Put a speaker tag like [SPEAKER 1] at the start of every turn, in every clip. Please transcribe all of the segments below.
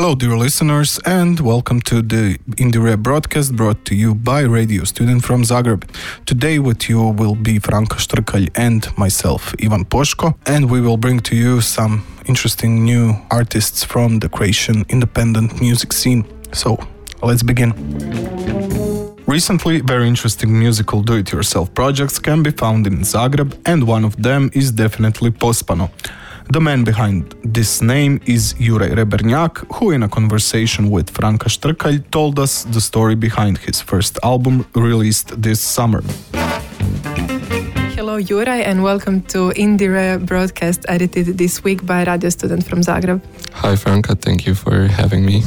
[SPEAKER 1] Hello, dear listeners, and welcome to the IndieRE broadcast brought to you by radio student from Zagreb. Today, with you will be Franka Štrkalj and myself, Ivan Poschko, and we will bring to you some interesting new artists from the Croatian independent music scene. So, let's begin. Recently, very interesting musical do it yourself projects can be found in Zagreb, and one of them is definitely Pospano. The man behind this name is Juraj Rebernjak, who in a conversation with Franka Štrkalj told us the story behind his first album released this summer.
[SPEAKER 2] Hello, Juraj, and welcome to IndieRE broadcast edited this week by Radio Student from Zagreb.
[SPEAKER 3] Hi, Franka. Thank you for having me.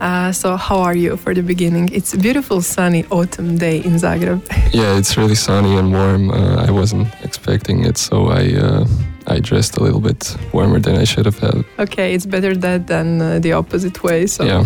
[SPEAKER 2] Uh, so, how are you for the beginning? It's a beautiful sunny autumn day in Zagreb.
[SPEAKER 3] yeah, it's really sunny and warm. Uh, I wasn't expecting it, so I uh, I dressed a little bit warmer than I should have had.
[SPEAKER 2] Okay, it's better that than uh, the opposite way. So
[SPEAKER 3] yeah.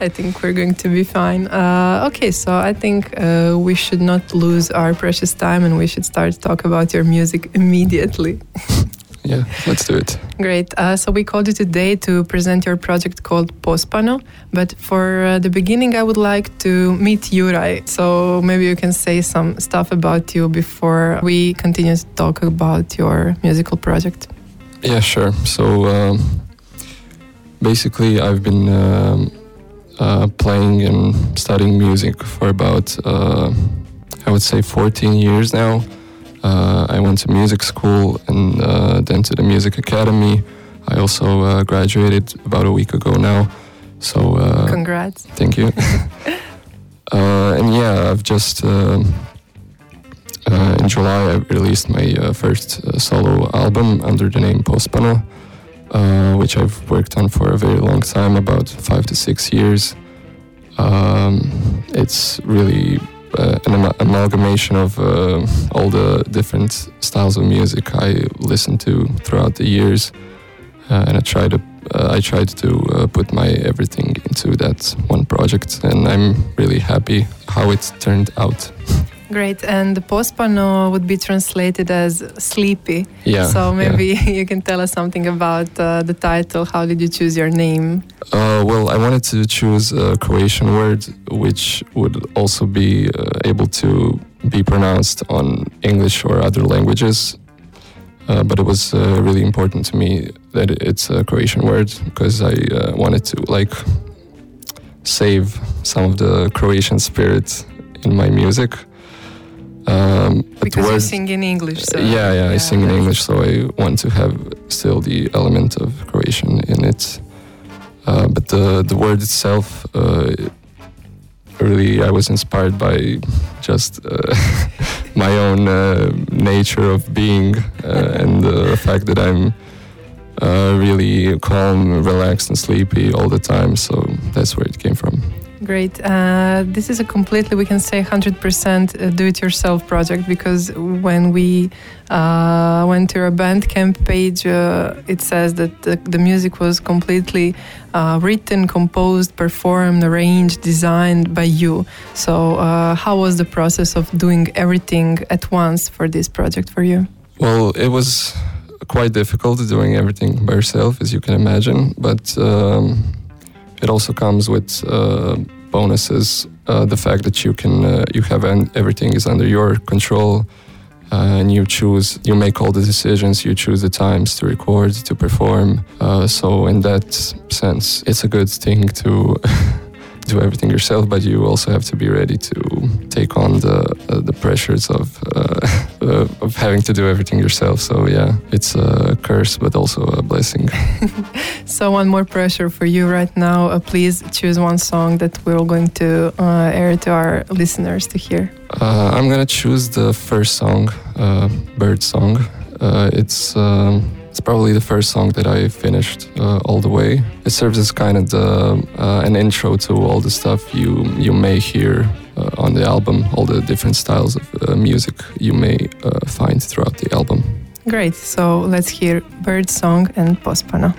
[SPEAKER 2] I think we're going to be fine. Uh, okay, so I think uh, we should not lose our precious time and we should start to talk about your music immediately.
[SPEAKER 3] yeah, let's do it.
[SPEAKER 2] Great. Uh, so we called you today to present your project called Pospano. But for uh, the beginning, I would like to meet Juraj. So maybe you can say some stuff about you before we continue to talk about your musical project.
[SPEAKER 3] Yeah, sure. So um, basically, I've been um, uh, playing and studying music for about, uh, I would say, 14 years now. Uh, I went to music school and uh, then to the music academy. I also uh, graduated about a week ago now. So
[SPEAKER 2] uh, congrats.
[SPEAKER 3] Thank you. Uh, and yeah, I've just um, uh, in July I released my first solo album under the name Pospano, which I've worked on for a very long time, about five to six years. Um, it's really uh, an am- amalgamation of uh, all the different styles of music I listened to throughout the years, uh, and I tried to I tried to put my everything into that one project, and I'm really happy how it turned out.
[SPEAKER 2] Great. And the pospano would be translated as sleepy.
[SPEAKER 3] Yeah.
[SPEAKER 2] So maybe
[SPEAKER 3] yeah.
[SPEAKER 2] you can tell us something about uh, the title. How did you choose your name?
[SPEAKER 3] Uh, well, I wanted to choose a Croatian word which would also be uh, able to be pronounced on English or other languages. Uh, but it was uh, really important to me that it's a Croatian word because I uh, wanted to like save some of the Croatian spirit in my music.
[SPEAKER 2] Um, because you sing in English. So
[SPEAKER 3] yeah, yeah, yeah, I sing in English, so I want to have still the element of Croatian in it. Uh, but the the word itself, uh, really, I was inspired by just uh, my own uh, nature of being uh, and the fact that I'm uh, really calm, relaxed, and sleepy all the time. So that's where it came from.
[SPEAKER 2] Great. Uh, this is a completely, we can say, 100% uh, do-it-yourself project because when we uh, went to your Bandcamp page, uh, it says that the, the, music was completely uh, written, composed, performed, arranged, designed by you. So, uh, how was the process of doing everything at once for this project for you?
[SPEAKER 3] Well, it was quite difficult doing everything by yourself, as you can imagine, but. Um, it also comes with uh, bonuses. Uh, the fact that you can uh, you have and everything is under your control, uh, and you choose you make all the decisions. You choose the times to record to perform. Uh, so in that sense, it's a good thing to. do everything yourself, but you also have to be ready to take on the uh, the pressures of uh, uh, of having to do everything yourself. So yeah, it's a curse, but also a blessing.
[SPEAKER 2] so one more pressure for you right now. Uh, please choose one song that we're going to uh, air to our listeners to hear.
[SPEAKER 3] Uh, I'm gonna choose the first song, "Bird Song." it's um, it's probably the first song that I finished uh, all the way. It serves as kind of the, uh, an intro to all the stuff you you may hear uh, on the album, all the different styles of uh, music you may uh, find throughout the album.
[SPEAKER 4] Great. So let's hear Bird Song and Pospano.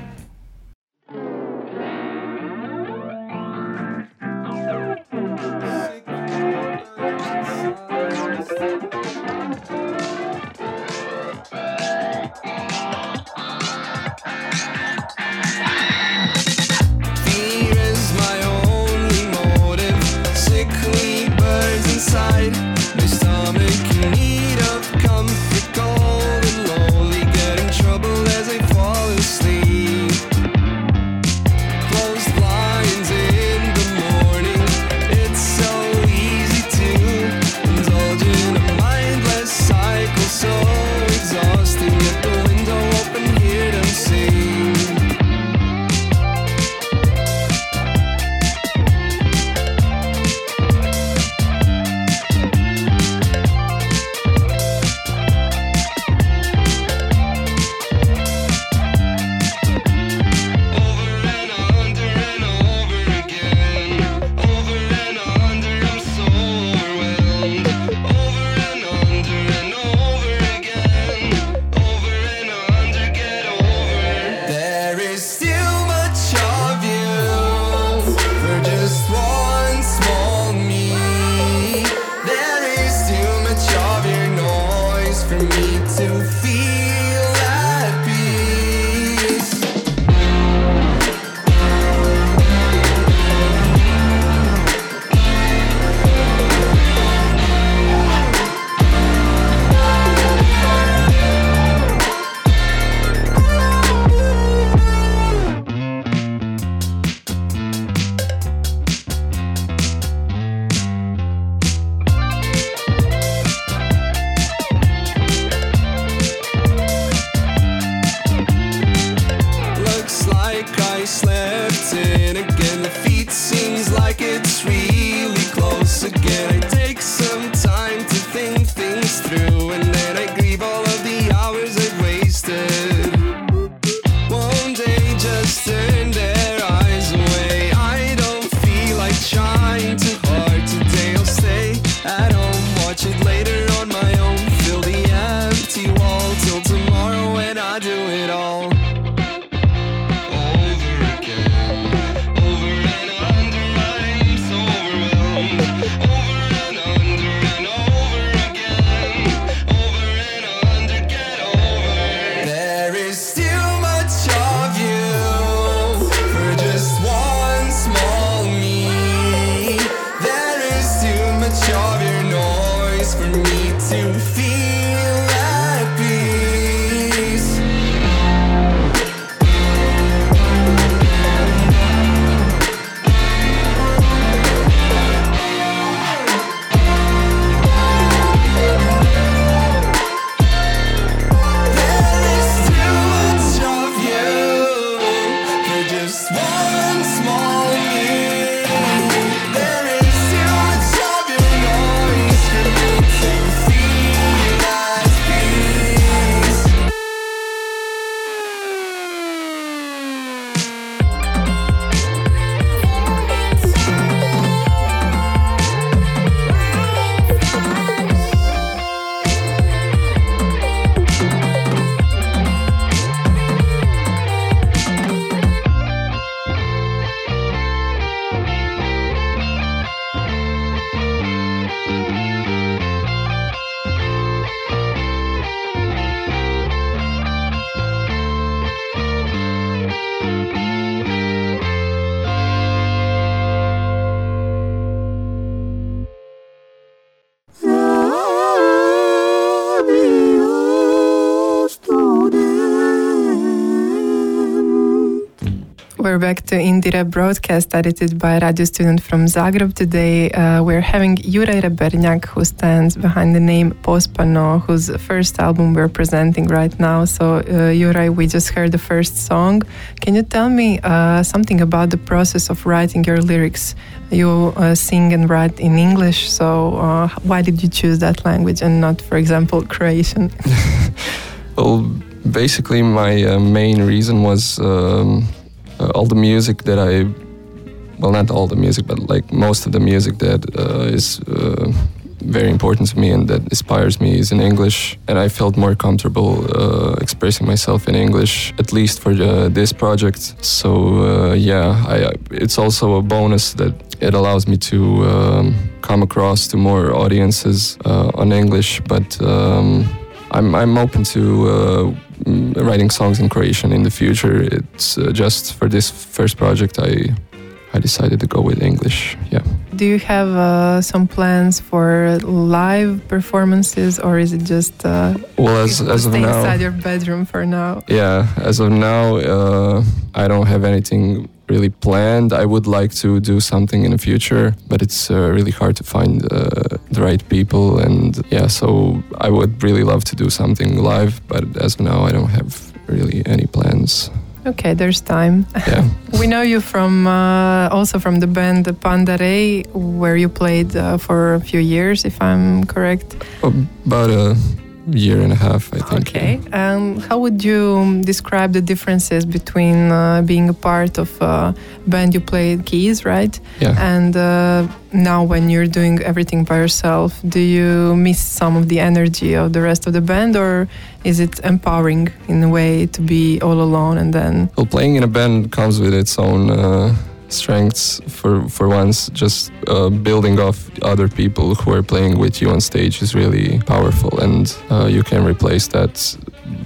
[SPEAKER 4] Back to IndieRE broadcast edited by a radio student from Zagreb. Today uh, we're having Juraj Rebernjak, who stands behind the name Pospano, whose first album we're presenting right now. So, uh, Juraj, we just heard the first song. Can you tell me uh, something about the process of writing your lyrics? You uh, sing and write in English, so uh, why did you choose that language and not, for example, Croatian?
[SPEAKER 3] well, basically, my uh, main reason was um, all the music that I, well, not all the music, but like most of the music that uh, is uh, very important to me and that inspires me is in English. And I felt more comfortable uh, expressing myself in English, at least for uh, this project. So uh, yeah, I, it's also a bonus that it allows me to um, come across to more audiences uh, on English. But um, I'm, I'm open to uh, writing songs in Croatian in the future. It's uh, just for this first project I I decided to go with English. Yeah.
[SPEAKER 2] Do you have uh, some plans for live performances, or is it just uh,
[SPEAKER 3] well as as of
[SPEAKER 2] stay
[SPEAKER 3] now?
[SPEAKER 2] inside your bedroom for now?
[SPEAKER 3] Yeah, as of now, uh, I don't have anything really planned. I would like to do something in the future, but it's uh, really hard to find uh, the right people. And yeah, so I would really love to do something live, but as of now, I don't have really any plans.
[SPEAKER 2] Okay, there's time.
[SPEAKER 3] Yeah.
[SPEAKER 2] We know you from uh, also from the band Pandare, where you played uh, for a few years, if I'm correct.
[SPEAKER 3] About a year and a half, I think.
[SPEAKER 2] Okay. Um, how would you um, describe the differences between uh, being a part of a band you played keys, right?
[SPEAKER 3] Yeah.
[SPEAKER 2] And uh, now when you're doing everything by yourself, do you miss some of the energy of the rest of the band, or is it empowering in a way to be all alone and then?
[SPEAKER 3] Well, playing in a band comes with its own uh, strengths. For for once, just uh, building off other people who are playing with you on stage is really powerful, and uh, you can replace that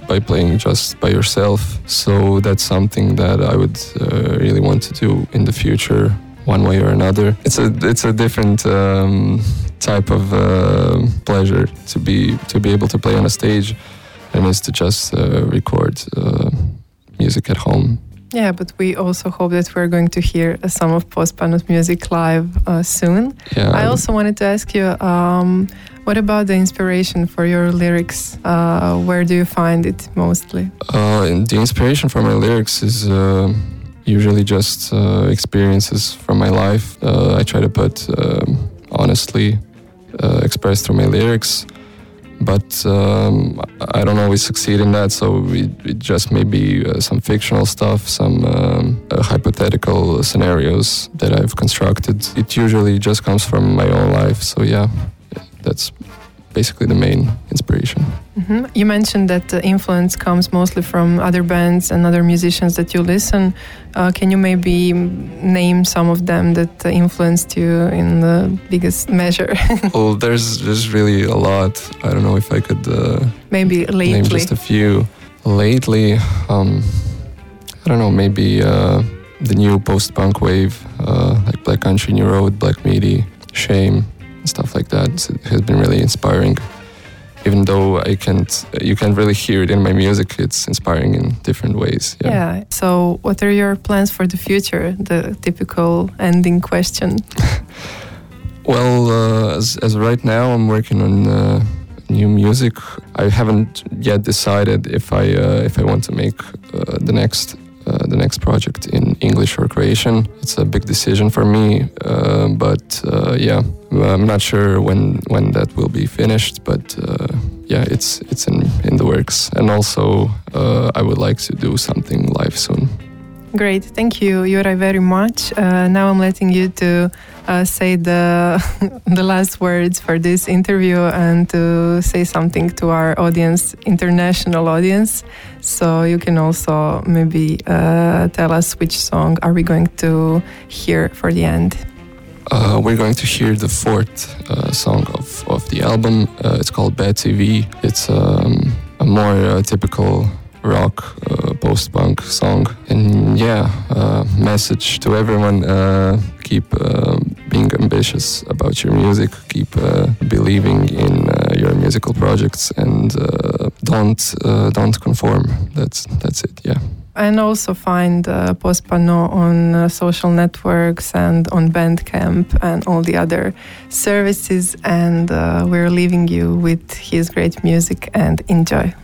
[SPEAKER 3] by playing just by yourself. So that's something that I would uh, really want to do in the future, one way or another. It's a it's a different. Um, type of uh, pleasure to be to be able to play on a stage and is to just uh, record uh, music at home
[SPEAKER 2] Yeah, but we also hope that we're going to hear uh, some of Postpanut music live uh, soon.
[SPEAKER 3] Yeah.
[SPEAKER 2] I also wanted to ask you, um, what about the inspiration for your lyrics? Uh, where do you find it mostly?
[SPEAKER 3] Uh, the inspiration for my lyrics is uh, usually just uh, experiences from my life. Uh, I try to put um, honestly uh, expressed through my lyrics, but um, I don't always succeed in that. So it, it just may be uh, some fictional stuff, some um, uh, hypothetical scenarios that I've constructed. It usually just comes from my own life. So yeah, that's basically the main inspiration.
[SPEAKER 2] hmm You mentioned that the influence comes mostly from other bands and other musicians that you listen. Uh, can you maybe name some of them that uh, influenced you in the biggest measure?
[SPEAKER 3] well, there's there's really a lot. I don't know if I could uh,
[SPEAKER 2] maybe
[SPEAKER 3] name just a few. Lately, um, I don't know, maybe uh, the new post-punk wave, uh, like Black Country New Road, Black Midi, Shame, stuff like that, it has been really inspiring. Even though I can't, you can't really hear it in my music. It's inspiring in different ways. Yeah.
[SPEAKER 2] Yeah. So, what are your plans for the future? The typical ending question.
[SPEAKER 3] Well, uh, as, as right now, I'm working on uh, new music. I haven't yet decided if I uh, if I want to make uh, the next uh, the next project in English or Croatian. It's a big decision for me, uh, but uh, yeah, I'm not sure when when that will be finished. But uh, yeah, it's it's in in the works, and also I would like to do something live soon.
[SPEAKER 2] Great, thank you, Juraj, very much. Uh, now I'm letting you to uh, say the the last words for this interview and to say something to our audience, international audience. So you can also maybe uh, tell us which song are we going to hear for the end.
[SPEAKER 3] Uh, we're going to hear the fourth uh, song of, of the album. Uh, it's called Bad TV. It's um, a more uh, typical rock uh, post punk song. And yeah, message to everyone keep being ambitious about your music, keep believing in your musical projects, and don't uh, don't conform. That's, that's it, yeah.
[SPEAKER 2] And also find uh, Pospano on uh, social networks and on Bandcamp and all the other services. And uh, we're leaving you with his great music and enjoy.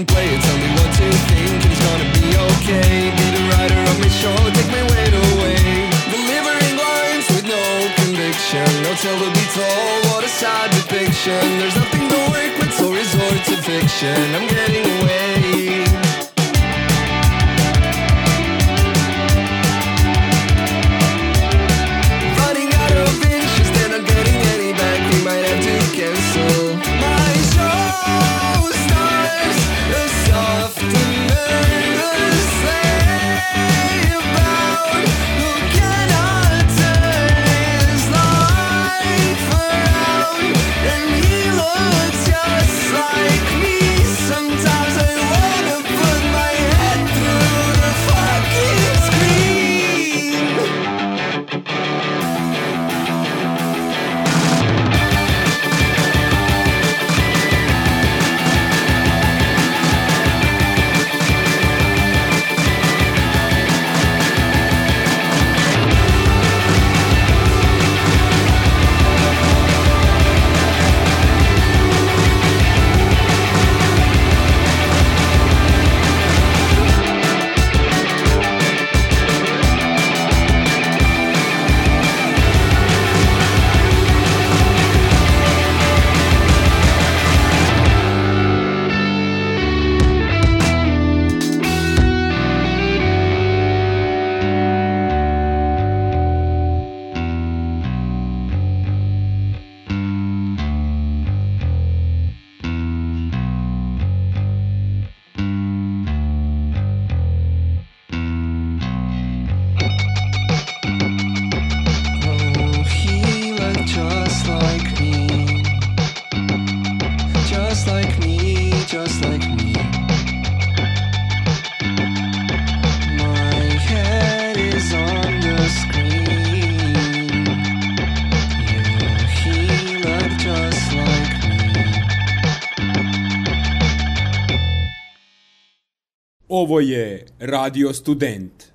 [SPEAKER 4] And play it. Tell me what to think, it's gonna be okay. Be the writer of my show, take my weight away. Delivering lines with no conviction. No tell to be told, what a sad depiction. There's nothing to work with, so resort to fiction. I'm getting
[SPEAKER 5] Ovo je Radio Student.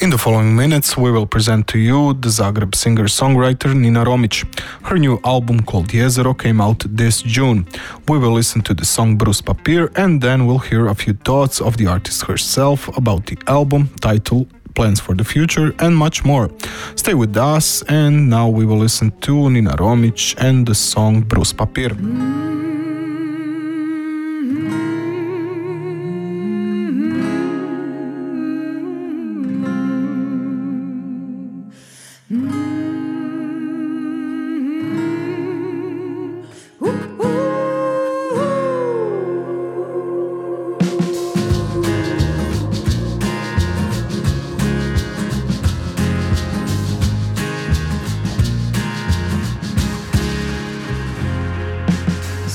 [SPEAKER 1] In the following minutes, we will present to you the Zagreb singer songwriter Nina Romić. Her new album called Jezero came out this June. We will listen to the song Brus Papir and then we'll hear a few thoughts of the artist herself about the album, title, plans for the future, and much more. Stay with us, and now we will listen to Nina Romić and the song Brus Papir.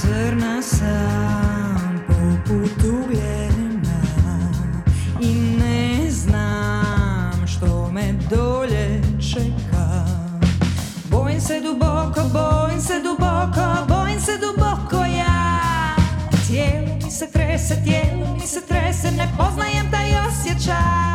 [SPEAKER 6] zrna sam poput ugljena I ne znam što me dolje čeka. Bojim se duboko, bojim se duboko, bojim se duboko ja. Tijelo mi se trese, tijelo mi se trese, ne poznajem taj osjećaj.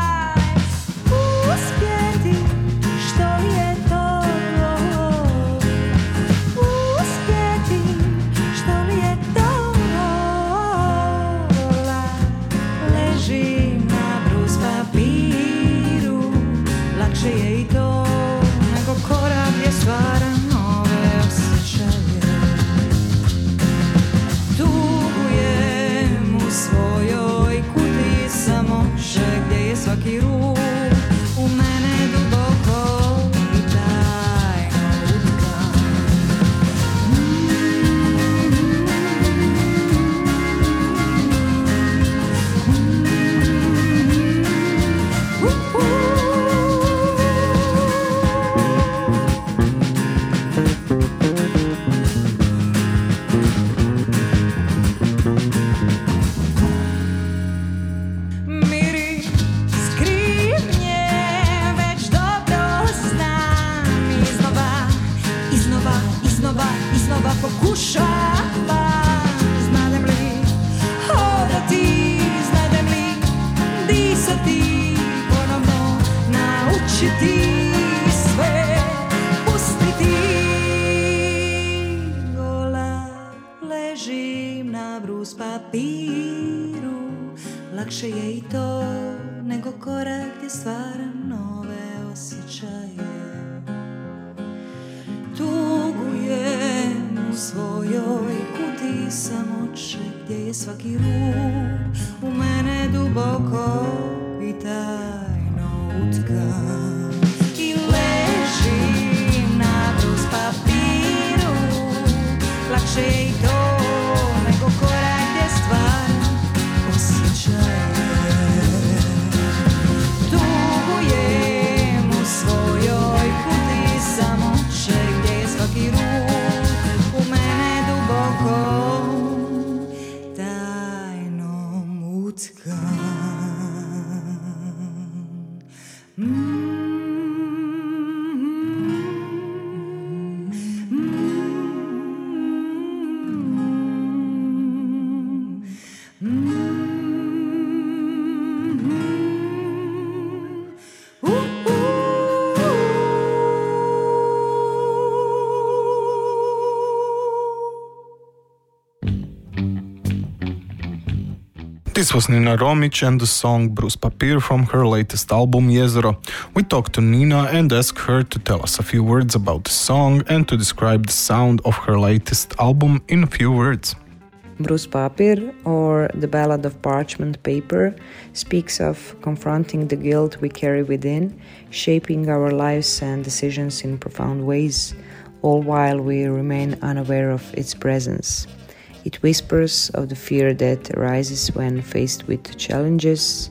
[SPEAKER 6] riješiti sve Pustiti. Gola Ležim na brus papiru. Lakše je i to nego korak gdje stvaram nove osjećaje. Tugujem u svojoj kuti sam oče gdje je svaki ruk
[SPEAKER 1] This was Nina Romić and the song Brus Papir from her latest album Jezero. We talked to Nina and asked her to tell us a few words about the song and to describe the sound of her latest album in a few words.
[SPEAKER 7] Brus Papir, or The Ballad of Parchment Paper, speaks of confronting the guilt we carry within, shaping our lives and decisions in profound ways, all while we remain unaware of its presence. It whispers of the fear that arises when faced with challenges,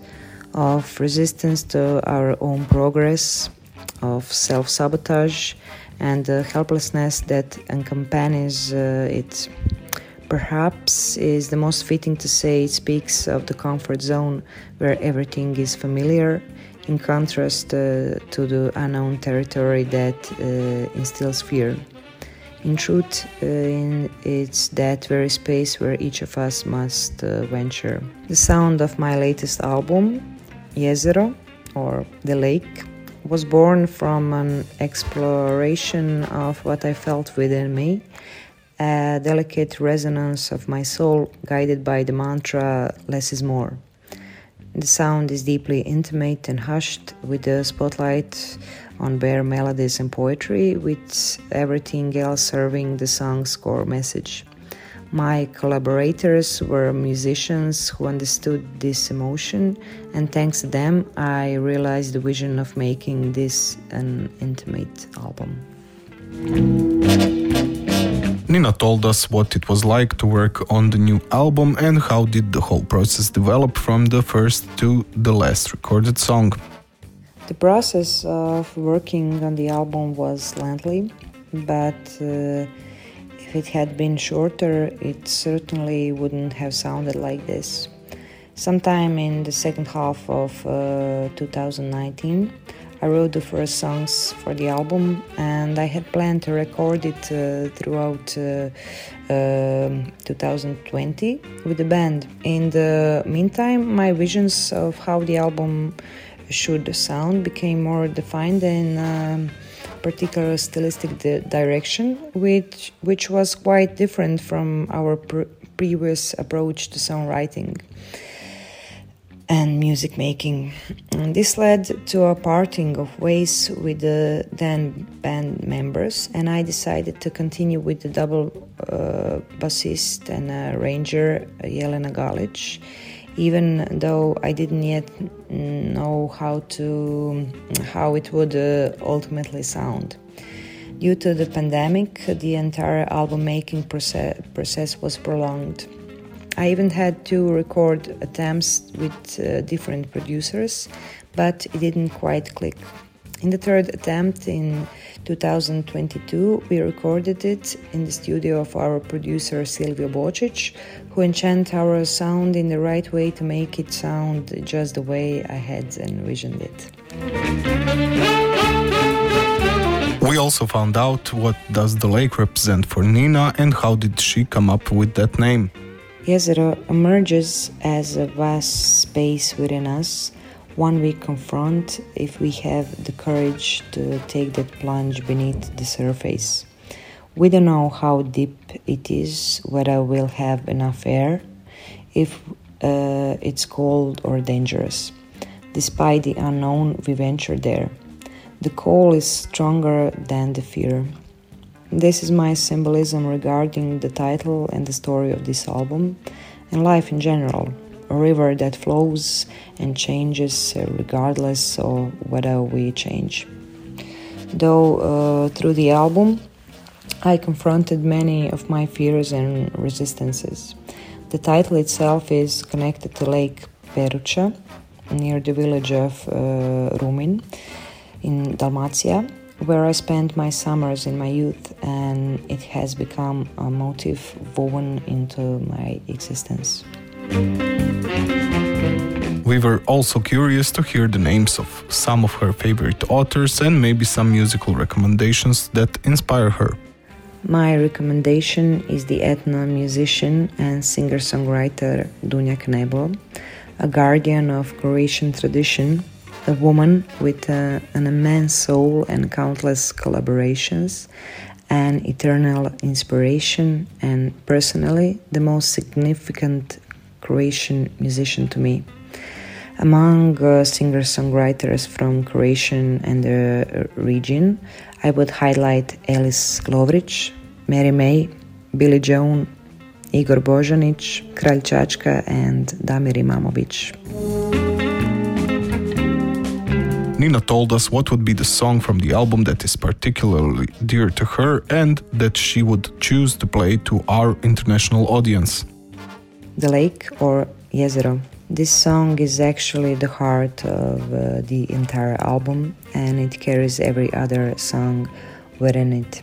[SPEAKER 7] of resistance to our own progress, of self sabotage, and the helplessness that accompanies uh, it. Perhaps is the most fitting to say it speaks of the comfort zone where everything is familiar, in contrast uh, to the unknown territory that uh, instills fear. In truth, uh, in, it's that very space where each of us must uh, venture. The sound of my latest album, Jezero, or The Lake, was born from an exploration of what I felt within me, a delicate resonance of my soul guided by the mantra less is more. The sound is deeply intimate and hushed, with the spotlight on bare melodies and poetry, with everything else serving the song's core message. My collaborators were musicians who understood this emotion, and thanks to them, I realized the vision of making this an intimate album.
[SPEAKER 1] Nina told us what it was like to work on the new album and how did the whole process develop from the first to the last recorded song.
[SPEAKER 7] The process of working on the album was lengthy, but uh, if it had been shorter, it certainly wouldn't have sounded like this. Sometime in the second half of uh, 2019, I wrote the first songs for the album, and I had planned to record it uh, throughout uh, um 2020 with the band. In the meantime, my visions of how the album should sound became more defined in um, particular stylistic di- direction, which which was quite different from our pr- previous approach to songwriting and music making. And this led to a parting of ways with the then band members, and I decided to continue with the double uh, bassist and arranger Jelena Galic, even though I didn't yet know how to how it would uh, ultimately sound. Due to the pandemic, the entire album making process, process was prolonged. I even had two record attempts with uh, different producers, but it didn't quite click. In the third attempt in 2022, we recorded it in the studio of our producer Silvio Bocic, who enchant our sound in the right way to make it sound just the way I had envisioned it.
[SPEAKER 1] We also found out what does the lake represent for Nina and how did she come up with that name.
[SPEAKER 7] Jezero emerges as a vast space within us, one we confront if we have the courage to take that plunge beneath the surface. We don't know how deep it is, whether we'll have enough air, if uh, it's cold or dangerous. Despite the unknown, we venture there. The call is stronger than the fear. This is my symbolism regarding the title and the story of this album and life in general. A river that flows and changes uh, regardless of whether we change. Though uh, through the album, I confronted many of my fears and resistances. The title itself is connected to Lake Peruća near the village of uh, Rumin in Dalmatia, where I spent my summers in my youth, and it has become a motif woven into my existence.
[SPEAKER 1] We were also curious to hear the names of some of her favorite authors and maybe some musical recommendations that inspire her.
[SPEAKER 7] My recommendation is the ethno musician and singer songwriter Dunja Knebel, a guardian of Croatian tradition, a woman with uh, an immense soul and countless collaborations, an eternal inspiration, and personally the most significant Croatian musician to me. Among uh, singer songwriters from Croatian and the uh, region, I would highlight Elis Lovric, Mary May, Billy Joan, Igor Bojanic, Kralj Čačka, and Damir Imamovic.
[SPEAKER 1] Nina told us what would be the song from the album that is particularly dear to her and that she would choose to play to our international audience.
[SPEAKER 7] The Lake or Jezero. This song is actually the heart of uh, the entire album and it carries every other song within it.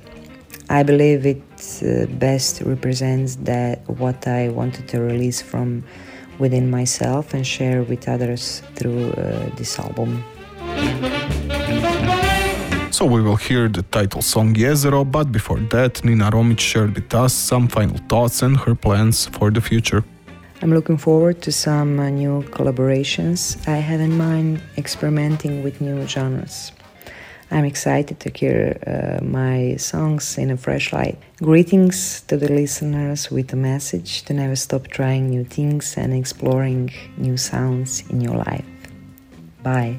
[SPEAKER 7] I believe it uh, best represents that what I wanted to release from within myself and share with others through uh, this album.
[SPEAKER 1] So we will hear the title song Jezero, but before that, Nina Romić shared with us some final thoughts and her plans for the future.
[SPEAKER 7] I'm looking forward to some uh, new collaborations. I have in mind experimenting with new genres. I'm excited to hear uh, my songs in a fresh light. Greetings to the listeners with a message to never stop trying new things and exploring new sounds in your life. Bye.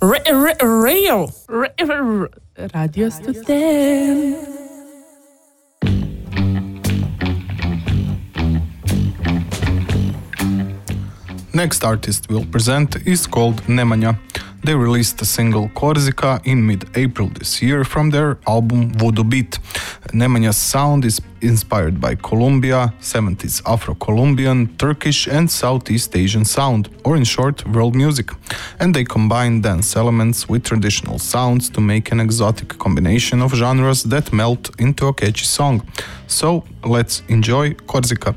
[SPEAKER 8] Radio. Radio student.
[SPEAKER 1] Next artist we'll present is called Nemanja. They released a single Korzika in mid-April this year from their album Voodoo Beat. Nemanja's sound is inspired by Colombia, 70s Afro-Colombian, Turkish and Southeast Asian sound, or in short, world music. And they combine dance elements with traditional sounds to make an exotic combination of genres that melt into a catchy song. So, let's enjoy
[SPEAKER 6] Korzika.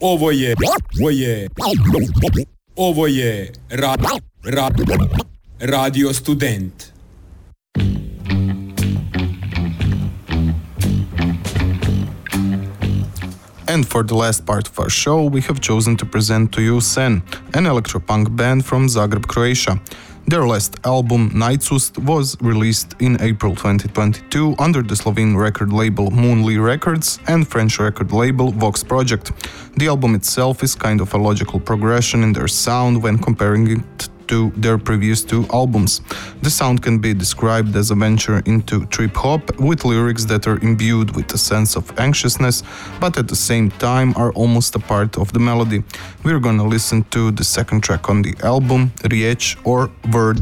[SPEAKER 5] Ovo je, ovo je, ovo je ra, ra, Radio Student.
[SPEAKER 1] And for the last part of our show, we have chosen to present to you Seine, an electropunk band from Zagreb, Croatia. Their last album, Naizust, was released in April 2022 under the Slovene record label Moonlee Records and French record label Vox Project. The album itself is kind of a logical progression in their sound when comparing it to their previous two albums. The sound can be described as a venture into trip hop with lyrics that are imbued with a sense of anxiousness, but at the same time are almost a part of the melody. We're gonna listen to the second track on the album, Riječ or Word.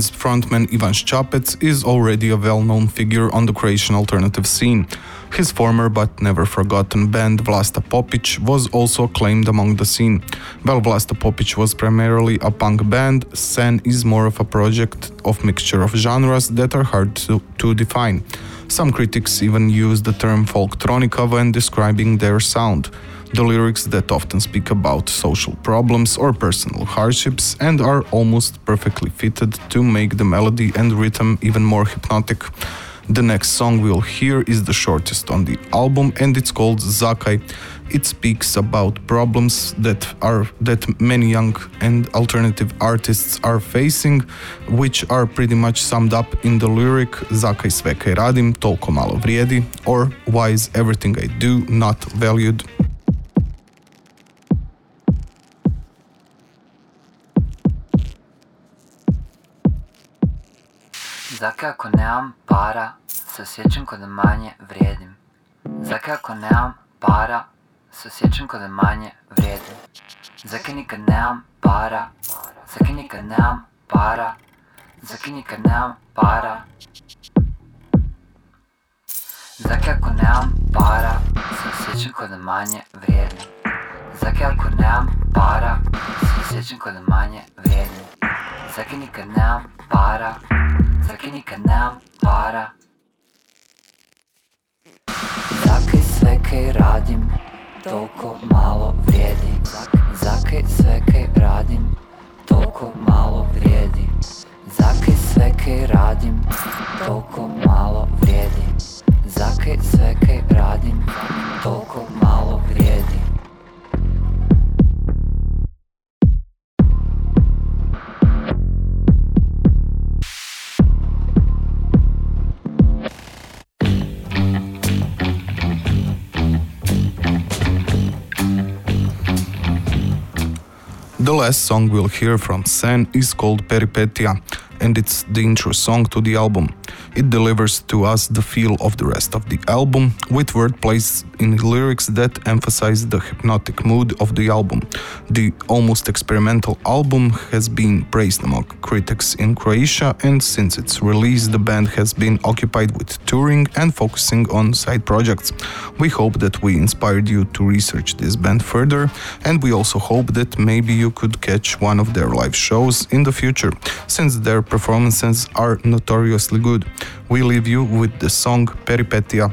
[SPEAKER 1] Frontman Ivan Ščapec is already a well-known figure on the Croatian alternative scene. His former but never forgotten band Vlasta Popić was also acclaimed among the scene. While Vlasta Popić was primarily a punk band, Seine is more of a project of mixture of genres that are hard to, to define. Some critics even use the term folktronica when describing their sound. The lyrics that often speak about social problems or personal hardships and are almost perfectly fitted to make the melody and rhythm even more hypnotic. The next song we'll hear is the shortest on the album and it's called Zakaj. It speaks about problems that are that many young and alternative artists are facing, which are pretty much summed up in the lyric Zakaj sve kaj radim, toliko malo vrijedi, or Why is everything I do not valued?
[SPEAKER 9] Zakaj ako nemam para, se osjećam ko da manje vrijedim. Zakaj ako nemam para, se osjećam ko da manje vrijedim. Zakaj nikad nemam para, zakaj nikad nemam para, zakaj nikad nemam para. Zakaj ako nemam para, se osjećam ko da manje vrijedim. Zakaj ako nemam para, se osjećam ko da manje vrijedim. Zakaj nikad nemam para, zakaj nikad nemam para. Zakaj sve kaj radim, toliko malo vrijedi. Zakaj sve kaj radim, toliko malo vrijedi. Zakaj sve kaj radim, toliko malo vrijedi. Zakaj sve kaj radim, toliko malo vrijedi.
[SPEAKER 1] The last song we'll hear from Seine is called Peripetija, and it's the intro song to the album. It delivers to us the feel of the rest of the album, with wordplays in lyrics that emphasize the hypnotic mood of the album. The almost experimental album has been praised among critics in Croatia, and since its release, the band has been occupied with touring and focusing on side projects. We hope that we inspired you to research this band further, and we also hope that maybe you could catch one of their live shows in the future, since their performances are notoriously good. We leave you with the song
[SPEAKER 10] Peripetija